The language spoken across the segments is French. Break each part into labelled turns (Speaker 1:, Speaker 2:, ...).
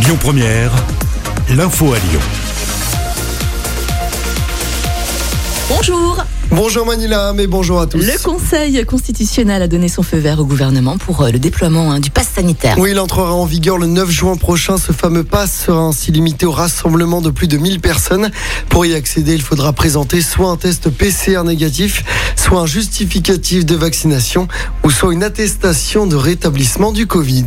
Speaker 1: Lyon Première, l'info à Lyon.
Speaker 2: Bonjour.
Speaker 3: Bonjour Manila, mais bonjour à tous.
Speaker 2: Le Conseil constitutionnel a donné son feu vert au gouvernement pour euh, le déploiement hein, du pass sanitaire.
Speaker 3: Oui, il entrera en vigueur le 9 juin prochain. Ce fameux pass sera ainsi limité au rassemblement de plus de 1000 personnes. Pour y accéder, il faudra présenter soit un test PCR négatif, soit un justificatif de vaccination ou soit une attestation de rétablissement du Covid.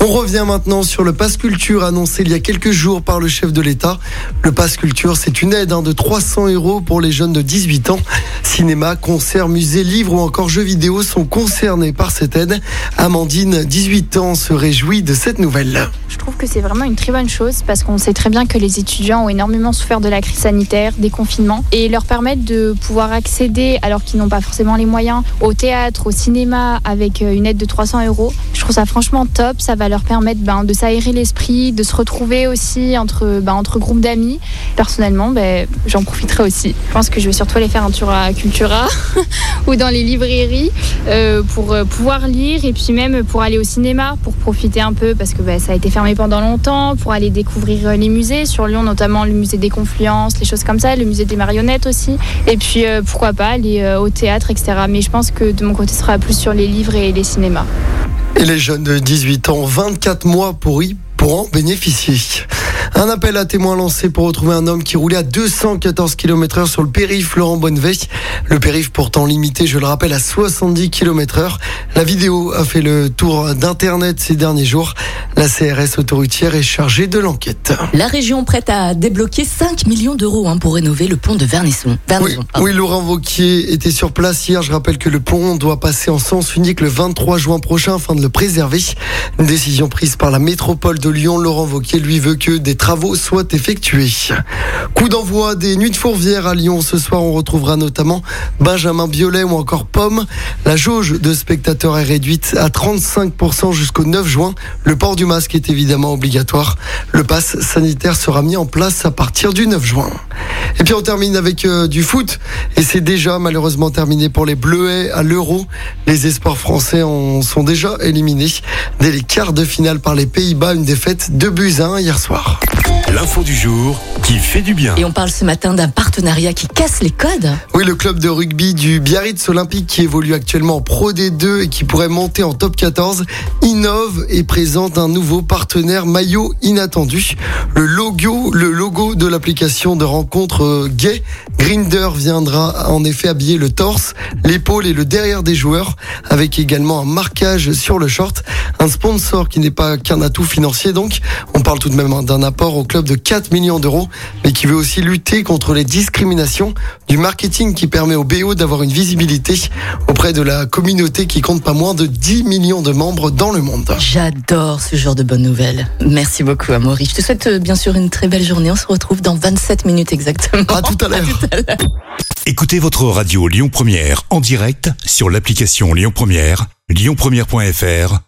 Speaker 3: On revient maintenant sur le pass culture annoncé il y a quelques jours par le chef de l'État. Le pass culture, c'est une aide hein, de 300 euros pour les jeunes de 18 ans. Cinéma, concerts, musées, livres ou encore jeux vidéo sont concernés par cette aide. Amandine, 18 ans, se réjouit de cette nouvelle.
Speaker 4: Je trouve que c'est vraiment une très bonne chose parce qu'on sait très bien que les étudiants ont énormément souffert de la crise sanitaire, des confinements, et leur permettre de pouvoir accéder, alors qu'ils n'ont pas forcément les moyens, au théâtre, au cinéma, avec euh, une aide de 300 euros. Je trouve ça franchement top. Ça va leur permettre ben, de s'aérer l'esprit, de se retrouver aussi entre, ben, entre groupes d'amis. Personnellement, ben, j'en profiterai aussi. Je pense que je vais surtout aller faire un à Cultura ou dans les librairies euh, pour euh, pouvoir lire et puis même pour aller au cinéma, pour profiter un peu parce que ben, ça a été fermé pendant longtemps, pour aller découvrir euh, les musées sur Lyon, notamment le musée des Confluences, les choses comme ça, le musée des marionnettes aussi. Et puis pourquoi pas aller au théâtre, etc. Mais je pense que de mon côté, ce sera plus sur les livres et les cinémas.
Speaker 3: Et les jeunes de 18 ans, 24 mois pour y pour bénéficier. Un appel à témoins lancé pour retrouver un homme qui roulait à 214 km heure sur le périph Laurent Bonneveille. Le périph pourtant limité, je le rappelle, à 70 km heure. La vidéo a fait le tour d'internet ces derniers jours. La CRS autoroutière est chargée de l'enquête.
Speaker 2: La région prête à débloquer 5 millions d'euros hein, pour rénover le pont de Vernisson.
Speaker 3: Oui,
Speaker 2: Vernisson, pardon.
Speaker 3: oui, Laurent Vauquier était sur place hier. Je rappelle que le pont doit passer en sens unique le 23 juin prochain afin de le préserver. Une décision prise par la métropole de Lyon. Laurent Vauquier lui veut que des travaux soient effectués. Coup d'envoi des nuits de Fourvière à Lyon. Ce soir, on retrouvera notamment Benjamin Biolay ou encore Pomme. La jauge de spectateurs est réduite à 35% jusqu'au 9 juin. Le port du masque est évidemment obligatoire. Le pass sanitaire sera mis en place à partir du 9 juin. Et puis on termine avec euh, du foot. Et c'est déjà malheureusement terminé pour les Bleuets à l'Euro. Les espoirs français en sont déjà éliminés dès les quarts de finale par les Pays-Bas. Une défaite de buts à 1 hier soir.
Speaker 1: L'info du jour qui fait du bien.
Speaker 2: Et on parle ce matin d'un partenariat qui casse les codes.
Speaker 3: Oui, le club de rugby du Biarritz Olympique qui évolue actuellement en Pro D2 et qui pourrait monter en top 14 innove et présente un nouveau partenaire maillot inattendu. Le logo, le logo de l'application de rencontre euh, gay Grinder viendra en effet habiller le torse, l'épaule et le derrière des joueurs avec également un marquage sur le short. Un sponsor qui n'est pas qu'un atout financier donc. On parle tout de même d'un apport au club de 4 millions d'euros mais qui veut aussi lutter contre les discriminations du marketing qui permet au BO d'avoir une visibilité auprès de la communauté qui compte pas moins de 10 millions de membres dans le monde.
Speaker 2: J'adore ce genre de bonnes nouvelles. Merci beaucoup, Amaury. Je te souhaite euh, bien sûr une très belle journée. On se retrouve dans 27 minutes exactement.
Speaker 3: À tout à l'heure.
Speaker 1: Écoutez votre radio Lyon Première en direct sur l'application Lyon Première, lyonpremière.fr